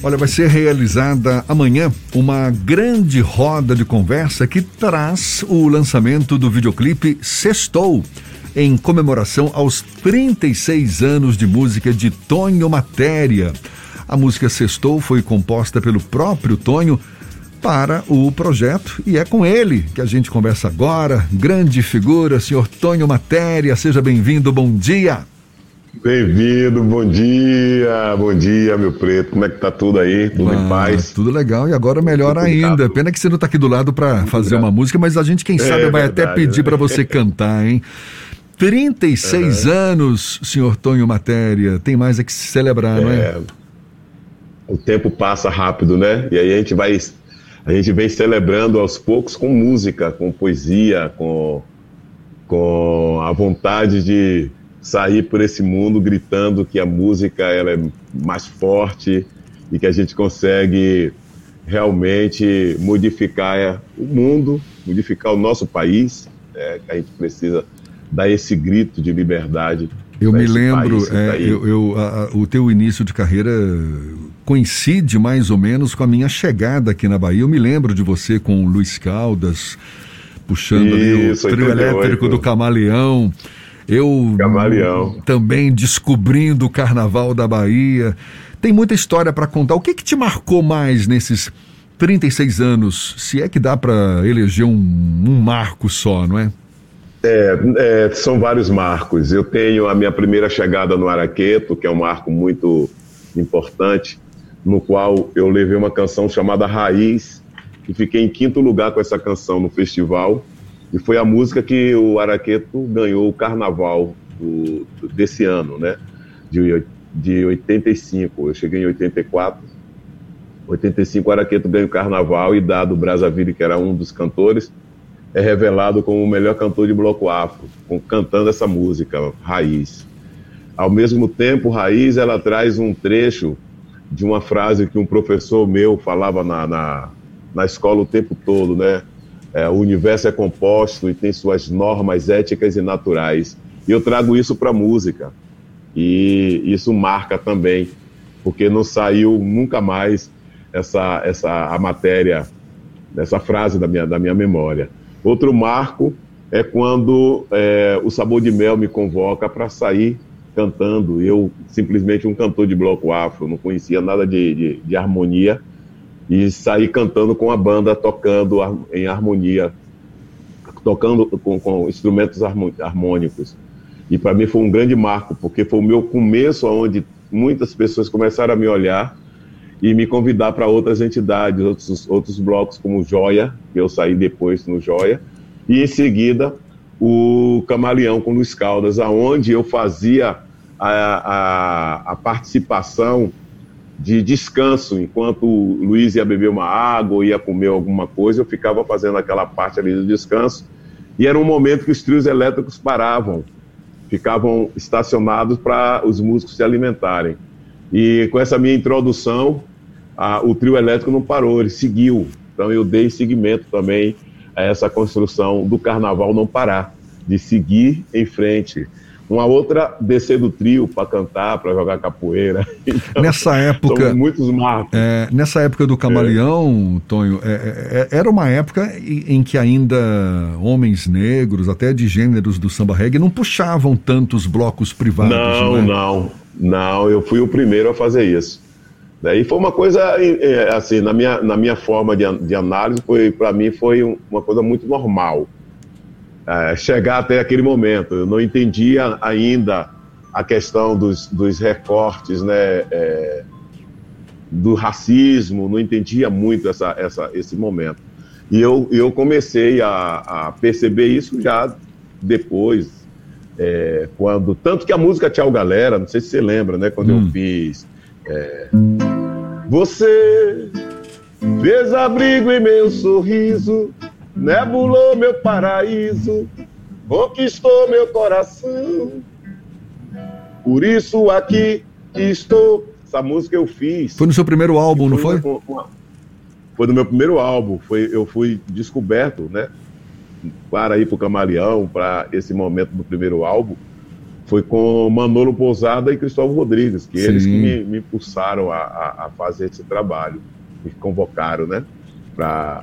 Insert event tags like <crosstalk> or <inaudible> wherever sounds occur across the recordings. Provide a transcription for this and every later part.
Olha, vai ser realizada amanhã uma grande roda de conversa que traz o lançamento do videoclipe Sextou, em comemoração aos 36 anos de música de Tonho Matéria. A música Sextou foi composta pelo próprio Tonho para o projeto e é com ele que a gente conversa agora. Grande figura, senhor Tonho Matéria, seja bem-vindo, bom dia. Bem-vindo, bom dia, bom dia, meu preto. Como é que tá tudo aí? Tudo ah, em paz? Tudo legal e agora melhor tudo ainda. Pena que você não tá aqui do lado para fazer uma música, mas a gente, quem é, sabe, vai verdade, até pedir né? para você cantar, hein? 36 uhum. anos, senhor Tonho Matéria. Tem mais a que se celebrar, é, não é? O tempo passa rápido, né? E aí a gente vai. A gente vem celebrando aos poucos com música, com poesia, com, com a vontade de sair por esse mundo gritando que a música ela é mais forte e que a gente consegue realmente modificar o mundo, modificar o nosso país, é, a gente precisa dar esse grito de liberdade. Eu me lembro, é, tá eu, eu a, o teu início de carreira coincide mais ou menos com a minha chegada aqui na Bahia. Eu me lembro de você com o Luiz Caldas, puxando Isso, ali o trio elétrico do Camaleão. Eu Camaleão. também descobrindo o Carnaval da Bahia. Tem muita história para contar. O que, que te marcou mais nesses 36 anos? Se é que dá para eleger um, um, marco só, não é? é? É, são vários marcos. Eu tenho a minha primeira chegada no Araqueto, que é um marco muito importante, no qual eu levei uma canção chamada Raiz, e fiquei em quinto lugar com essa canção no festival. E foi a música que o Araqueto ganhou o carnaval do, desse ano, né? De, de 85. Eu cheguei em 84. 85 o Araqueto ganha o carnaval e dado Brasaville, que era um dos cantores, é revelado como o melhor cantor de bloco afro, cantando essa música, Raiz. Ao mesmo tempo, Raiz, ela traz um trecho de uma frase que um professor meu falava na, na, na escola o tempo todo, né? É, o universo é composto e tem suas normas éticas e naturais. E eu trago isso para a música. E isso marca também, porque não saiu nunca mais essa, essa a matéria, essa frase da minha, da minha memória. Outro marco é quando é, o Sabor de Mel me convoca para sair cantando. Eu, simplesmente um cantor de bloco afro, não conhecia nada de, de, de harmonia, e sair cantando com a banda, tocando em harmonia, tocando com, com instrumentos harmônicos. E para mim foi um grande marco, porque foi o meu começo onde muitas pessoas começaram a me olhar e me convidar para outras entidades, outros, outros blocos como Joia, que eu saí depois no Joia, e em seguida o Camaleão com Luiz Caldas, aonde eu fazia a, a, a participação de descanso, enquanto o Luiz ia beber uma água ou ia comer alguma coisa, eu ficava fazendo aquela parte ali do descanso. E era um momento que os trios elétricos paravam, ficavam estacionados para os músicos se alimentarem. E com essa minha introdução, a, o trio elétrico não parou, ele seguiu. Então eu dei seguimento também a essa construção do carnaval não parar, de seguir em frente uma outra descer do trio para cantar, para jogar capoeira. <laughs> Então, nessa época, muitos marcos. É, nessa época do Camaleão, é. Tonho, é, é, é, era uma época em que ainda homens negros, até de gêneros do samba reggae, não puxavam tantos blocos privados. Não, não, não, não, Eu fui o primeiro a fazer isso. Daí foi uma coisa assim, na minha, na minha forma de, de análise, para mim foi uma coisa muito normal é, chegar até aquele momento. Eu não entendia ainda a questão dos, dos recortes, né, é, do racismo, não entendia muito essa, essa, esse momento. E eu, eu comecei a, a perceber isso já depois, é, quando tanto que a música Tchau Galera, não sei se você lembra, né, quando hum. eu fiz. É, você fez abrigo em meu sorriso, nebulou meu paraíso, conquistou meu coração. Por isso aqui estou. Essa música eu fiz. Foi no seu primeiro álbum, não foi? Uma, foi no meu primeiro álbum. Foi, eu fui descoberto, né? Para ir para o Camaleão, para esse momento do primeiro álbum. foi com Manolo Pousada e Cristóvão Rodrigues, que Sim. eles que me, me impulsaram a, a, a, fazer esse trabalho, me convocaram, né, para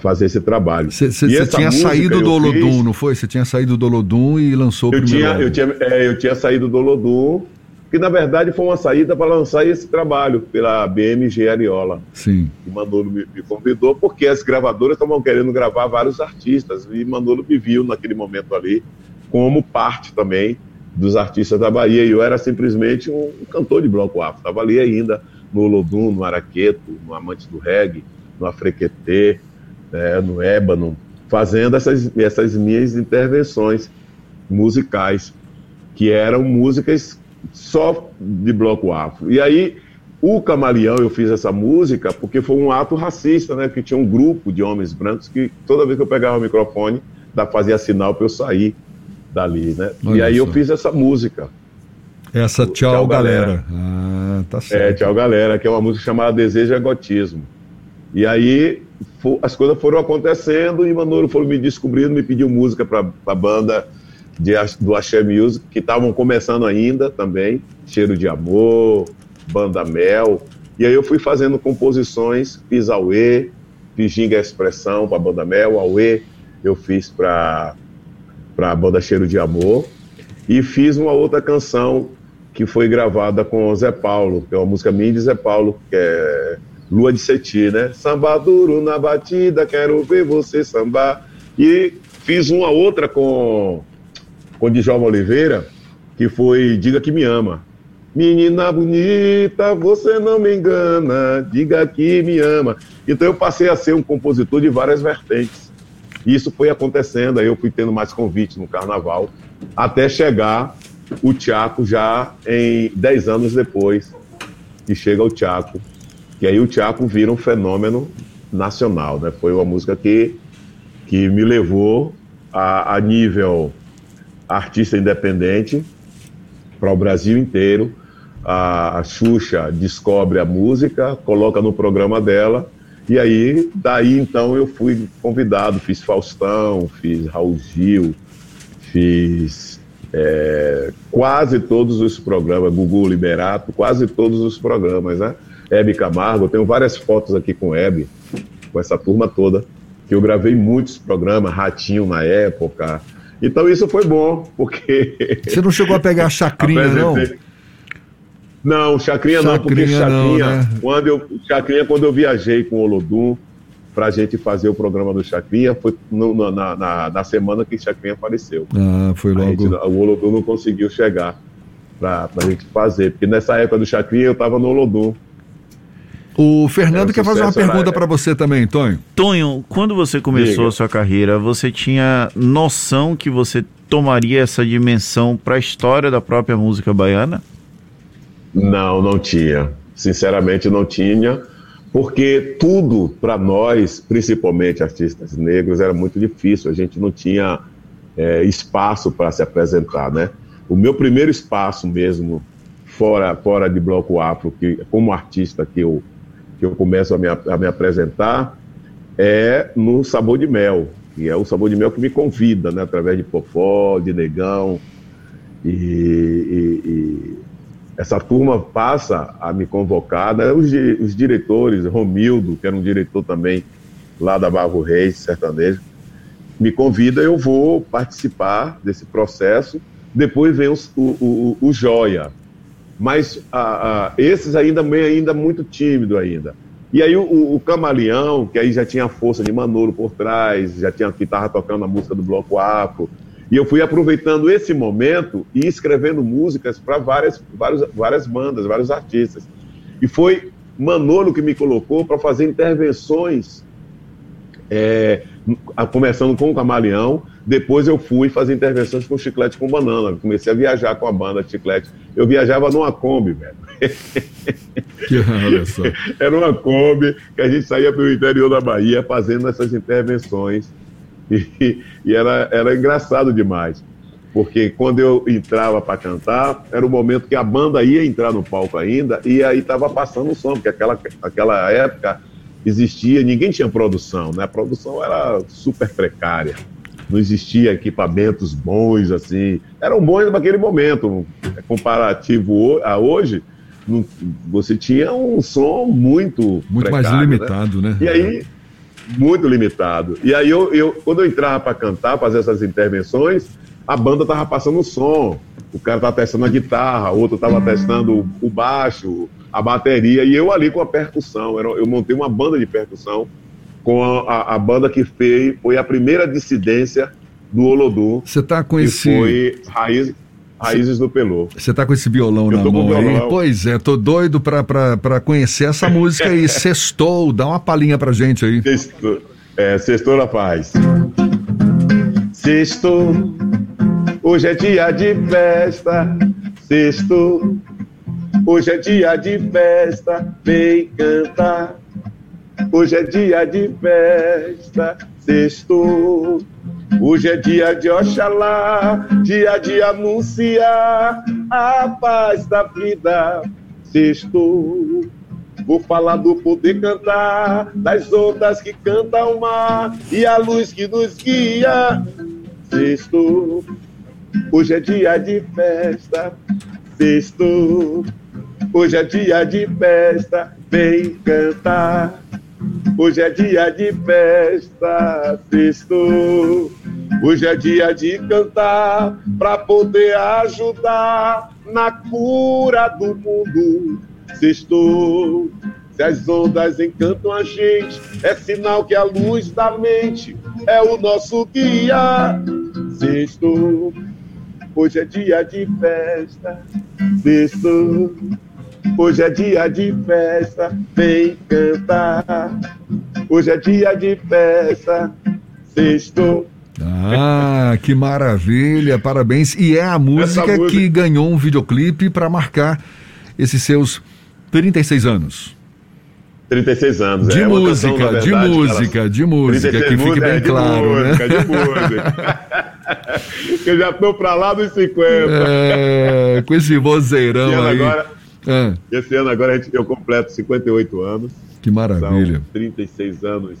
fazer esse trabalho. Você tinha saído do Olodum, fiz, não foi? Você tinha saído do Olodum e lançou eu o primeiro tinha, eu tinha, é, eu tinha saído do Olodum, que na verdade foi uma saída para lançar esse trabalho pela BMG Ariola. Sim. E Manolo me, me convidou porque as gravadoras estavam querendo gravar vários artistas e Manolo me viu naquele momento ali como parte também dos artistas da Bahia. E eu era simplesmente um, um cantor de bloco afro. Estava ali ainda no Olodum, no Araqueto, no Amantes do Reggae, no Afrequetê, né, no Ébano, fazendo essas, essas minhas intervenções musicais, que eram músicas só de bloco afro. E aí, o Camaleão, eu fiz essa música porque foi um ato racista, né? Que tinha um grupo de homens brancos que toda vez que eu pegava o microfone, fazia sinal para eu sair dali, né? Olha e aí só. eu fiz essa música. Essa Tchau, tchau galera. galera. Ah, tá certo. É, Tchau Galera, que é uma música chamada Desejo Egotismo. E aí as coisas foram acontecendo e Manolo foi me descobrindo, me pediu música para a banda de, do Axé Music, que estavam começando ainda também, Cheiro de Amor, Banda Mel. E aí eu fui fazendo composições, fiz Aue, fiz Ginga Expressão para a Banda Mel, Aue eu fiz para a banda Cheiro de Amor. E fiz uma outra canção que foi gravada com o Zé Paulo, que é uma música minha de Zé Paulo, que é Lua de Seti, né? Samba duro na batida, quero ver você sambar. E fiz uma outra com, com Djalma Oliveira, que foi Diga Que Me Ama. Menina bonita, você não me engana, diga que me ama. Então eu passei a ser um compositor de várias vertentes. E isso foi acontecendo, aí eu fui tendo mais convites no carnaval, até chegar o Tiago já em 10 anos depois que chega o Tiago e aí o Tiago vira um fenômeno nacional, né? Foi uma música que, que me levou a, a nível artista independente para o Brasil inteiro. A, a Xuxa descobre a música, coloca no programa dela, e aí, daí então eu fui convidado, fiz Faustão, fiz Raul Gil, fiz é, quase todos os programas, Gugu Liberato, quase todos os programas, né? Hebe Camargo. Eu tenho várias fotos aqui com Hebe, com essa turma toda, que eu gravei muitos programas, Ratinho na época. Então isso foi bom, porque. Você não chegou a pegar a chacrinha, não? Não, chacrinha, chacrinha não, porque chacrinha, não, né? quando eu, chacrinha, quando eu viajei com o Olodum para a gente fazer o programa do Chacrinha, foi no, na, na, na, semana que Chacrinha apareceu. Ah, foi logo. Gente, o Olodum não conseguiu chegar para a gente fazer, porque nessa época do Chacrinha eu estava no Olodum. O Fernando quer fazer uma pergunta para você também, Tonho. Tonho, quando você começou Diga. a sua carreira, você tinha noção que você tomaria essa dimensão para a história da própria música baiana? Não, não tinha. Sinceramente, não tinha, porque tudo para nós, principalmente artistas negros, era muito difícil. A gente não tinha é, espaço para se apresentar, né? O meu primeiro espaço mesmo, fora, fora de bloco afro, que como artista que eu que eu começo a me, a me apresentar é no Sabor de Mel, que é o Sabor de Mel que me convida, né, através de Popó, de Negão, e, e, e essa turma passa a me convocar, né, os, os, diretores, Romildo, que era um diretor também lá da Barro Reis, sertanejo, me convida, eu vou participar desse processo, depois vem os, o, o, o Joia, mas ah, ah, esses ainda meio ainda muito tímido ainda. E aí o, o, Camaleão, que aí já tinha a força de Manolo por trás, já tinha que estava tocando a música do Bloco Afro, e eu fui aproveitando esse momento e escrevendo músicas para várias, várias, várias bandas, vários artistas. E foi Manolo que me colocou para fazer intervenções, é, começando com o Camaleão, depois eu fui fazer intervenções com Chiclete com Banana. Comecei a viajar com a banda Chiclete. Eu viajava numa Kombi, velho. Olha só. <laughs> Era uma Kombi que a gente saía pelo interior da Bahia fazendo essas intervenções. E, e era, era engraçado demais. Porque quando eu entrava para cantar, era o momento que a banda ia entrar no palco ainda, e aí estava passando o som, porque aquela, aquela época existia, ninguém tinha produção, né? A produção era super precária. não existia equipamentos bons assim. Eram bons naquele momento, comparativo a hoje. Não, você tinha um som muito muito precário, mais né? limitado, né? né? E aí muito limitado. E aí eu, eu quando eu entrava para cantar, fazer essas intervenções, a banda tava passando o som, o cara tava testando a guitarra, outro tava testando o baixo, a bateria e eu ali com a percussão. Eu montei uma banda de percussão com a, a, a banda que fez, foi a primeira dissidência do Olodum. Você tá com esse. Foi Raiz, Raízes do Pelô. Você tá com esse violão eu na mão aí? Pois é, tô doido pra, pra, pra conhecer essa música aí. <laughs> Sextou, dá uma palhinha pra gente aí. Sextou, é, Sextou na paz. Sextou, hoje é dia de festa. Sextou, hoje é dia de festa. Vem cantar Hoje é dia de festa, sexto. Hoje é dia de Oxalá, dia de anunciar a paz da vida, sexto. Vou falar do poder cantar, das ondas que cantam o mar e a luz que nos guia, sexto. Hoje é dia de festa, sexto. Hoje é dia de festa, vem cantar. Hoje é dia de festa, sexto. Hoje é dia de cantar para poder ajudar na cura do mundo. Sexto. Se as ondas encantam a gente, é sinal que a luz da mente é o nosso guia. Sexto. Hoje é dia de festa, sexto. Hoje é dia de festa, vem cantar. Hoje é dia de festa, sexto. Ah, que maravilha, parabéns. E é a música, música... que ganhou um videoclipe para marcar esses seus 36 anos. 36 anos, de é. Música, canção, verdade, de música, de música, que fique bem é, claro, música, né? De música, <laughs> Eu já tô pra lá dos 50. É, com esse vozeirão aí. Agora, é. Esse ano agora eu completo 58 anos. Que maravilha. São 36 anos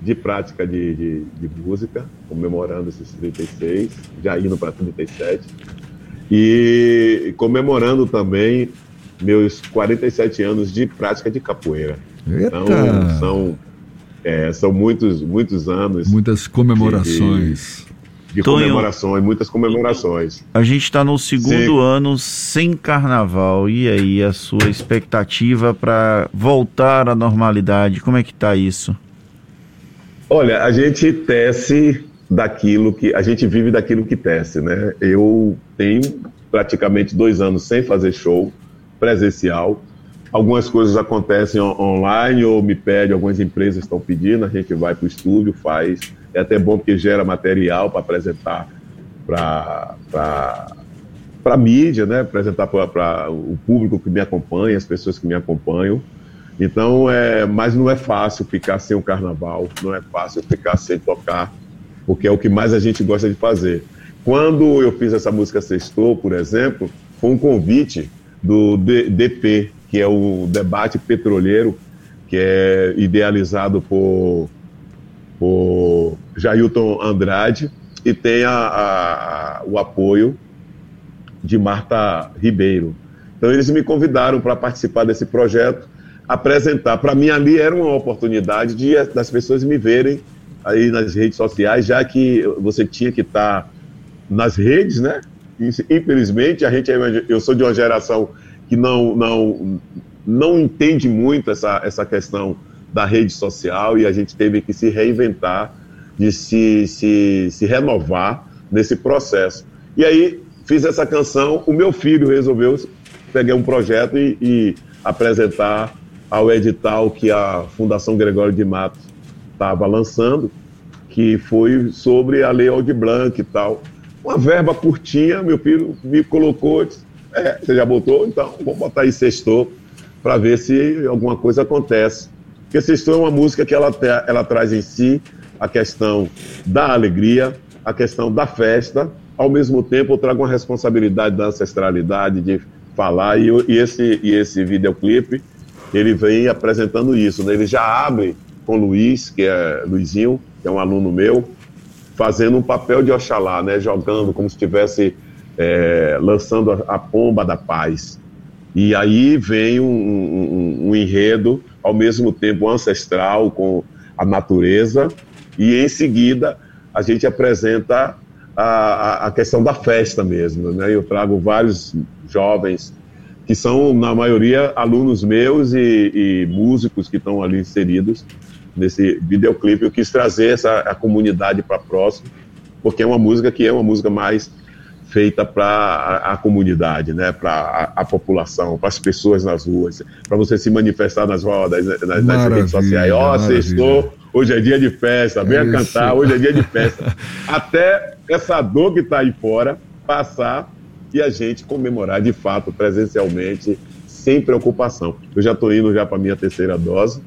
de prática de, de, de música, comemorando esses 36, já indo para 37. E comemorando também meus 47 anos de prática de capoeira. Eita. Então, são, é, são muitos, muitos anos. Muitas comemorações. De, de Tonho, comemorações, muitas comemorações. A gente está no segundo Sim. ano sem carnaval. E aí, a sua expectativa para voltar à normalidade? Como é que está isso? Olha, a gente tece daquilo que. A gente vive daquilo que tece, né? Eu tenho praticamente dois anos sem fazer show presencial. Algumas coisas acontecem online ou me pede, algumas empresas estão pedindo, a gente vai para o estúdio, faz é até bom porque gera material para apresentar para a mídia, né? apresentar para o público que me acompanha, as pessoas que me acompanham. Então, é, mas não é fácil ficar sem o carnaval, não é fácil ficar sem tocar, porque é o que mais a gente gosta de fazer. Quando eu fiz essa música Sextou, por exemplo, foi um convite do DP, que é o Debate Petroleiro, que é idealizado por o Jailton Andrade e tem a, a, o apoio de Marta Ribeiro. Então eles me convidaram para participar desse projeto, apresentar. Para mim ali era uma oportunidade de das pessoas me verem aí nas redes sociais, já que você tinha que estar tá nas redes, né? Infelizmente a gente eu sou de uma geração que não não não entende muito essa essa questão da rede social e a gente teve que se reinventar, de se, se, se renovar nesse processo. E aí fiz essa canção, o meu filho resolveu, peguei um projeto e, e apresentar ao edital que a Fundação Gregório de Matos estava lançando, que foi sobre a Lei Aldi Blanc e tal. Uma verba curtinha, meu filho me colocou, disse, é, você já botou? Então, vamos botar aí sextou para ver se alguma coisa acontece. Porque Sextou é uma música que ela, ela traz em si a questão da alegria, a questão da festa, ao mesmo tempo eu trago uma responsabilidade da ancestralidade, de falar, e, e esse, e esse videoclipe, ele vem apresentando isso, né? ele já abre com Luiz, que é Luizinho, que é um aluno meu, fazendo um papel de Oxalá, né? Jogando como se estivesse é, lançando a, a, pomba da paz. E aí vem um, um, um, enredo, ao mesmo tempo ancestral, com a natureza, e em seguida a gente apresenta a, a questão da festa mesmo. Né? Eu trago vários jovens que são, na maioria, alunos meus e, e músicos que estão ali inseridos nesse videoclipe. Eu quis trazer essa, a comunidade para próximo, porque é uma música que é uma música mais feita para a, a, comunidade, né, para a, a, população, para as pessoas nas ruas, para você se manifestar nas rodas, nas, nas redes sociais. Ó, oh, sextou, hoje é dia de festa, venha cantar, hoje é dia de festa. <laughs> Até essa dor que está aí fora passar e a gente comemorar de fato, presencialmente, sem preocupação. Eu já estou indo já para minha terceira dose.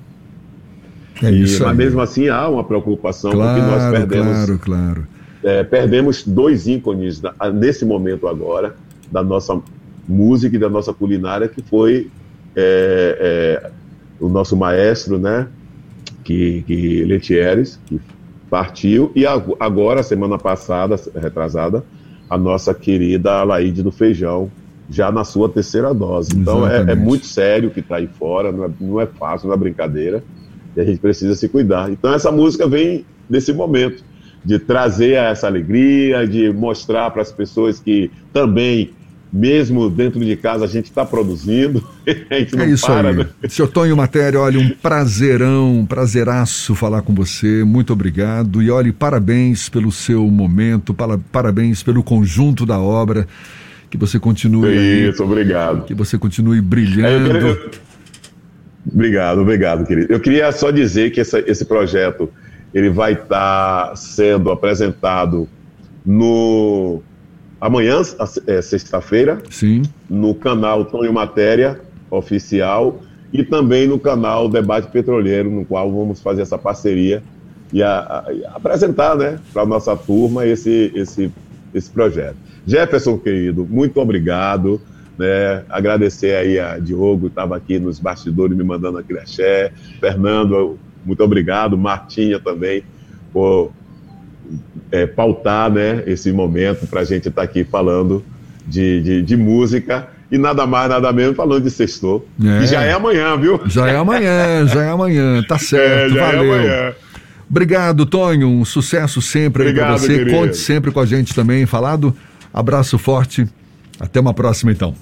É isso. E, mas mesmo assim há uma preocupação, claro, porque nós perdemos. Claro, claro é, perdemos dois ícones nesse momento agora da nossa música e da nossa culinária, que foi é, é, o nosso maestro, né, que, que Letieres, que partiu, e agora, semana passada, retrasada, a nossa querida Alaide do Feijão, já na sua terceira dose. Então é, é, muito sério o que está aí fora, não é, não é fácil, não é brincadeira, e a gente precisa se cuidar. Então essa música vem nesse momento de trazer essa alegria, de mostrar para as pessoas que também, mesmo dentro de casa, a gente está produzindo. <laughs> a gente não é isso para, aí. Né? Seu Tonho Matéria, olha, um prazerão, um prazeraço falar com você. Muito obrigado. E olhe, parabéns pelo seu momento, para, parabéns pelo conjunto da obra. Que você continue. Isso, aí, obrigado. Que você continue brilhando. É, eu, Obrigado, obrigado, querido. Eu queria só dizer que essa, esse projeto ele vai estar tá sendo apresentado no amanhã, é, sexta-feira, sim, no canal Tonho Matéria oficial e também no canal Debate Petroleiro, no qual vamos fazer essa parceria e a, a, a apresentar, né, para a nossa turma esse esse esse projeto. Jefferson querido, muito obrigado. Né, agradecer aí a Diogo, estava aqui nos bastidores me mandando aquele axé, Fernando, muito obrigado, Martinha também, por é, pautar né, esse momento para a gente estar tá aqui falando de, de, de, música e nada mais, nada menos falando de sextor. É. E já é amanhã, viu? Já é amanhã, já é amanhã, tá <laughs> certo, é, valeu. É Obrigado, Tonho, um sucesso sempre para você. Querido. Conte sempre com a gente também, falado. Abraço forte. Até uma próxima, então.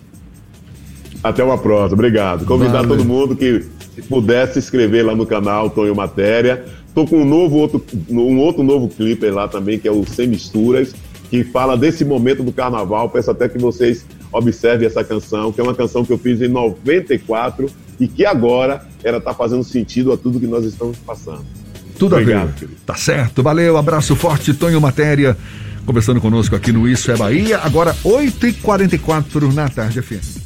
Até uma próxima, obrigado. Convidar Valeu. todo mundo que se puder se inscrever lá no canal Tonho Matéria. Tô com um novo outro, um outro novo clipe lá também, que é o Sem Misturas, que fala desse momento do carnaval. Peço até que vocês observem essa canção, que é uma canção que eu fiz em 94 e que agora ela está fazendo sentido a tudo que nós estamos passando. Tudo Obrigado, a ver. Querido. Tá certo. Valeu, abraço forte, Tonho Matéria, conversando conosco aqui no Isso é Bahia. Agora, 8h44 na tarde, FM.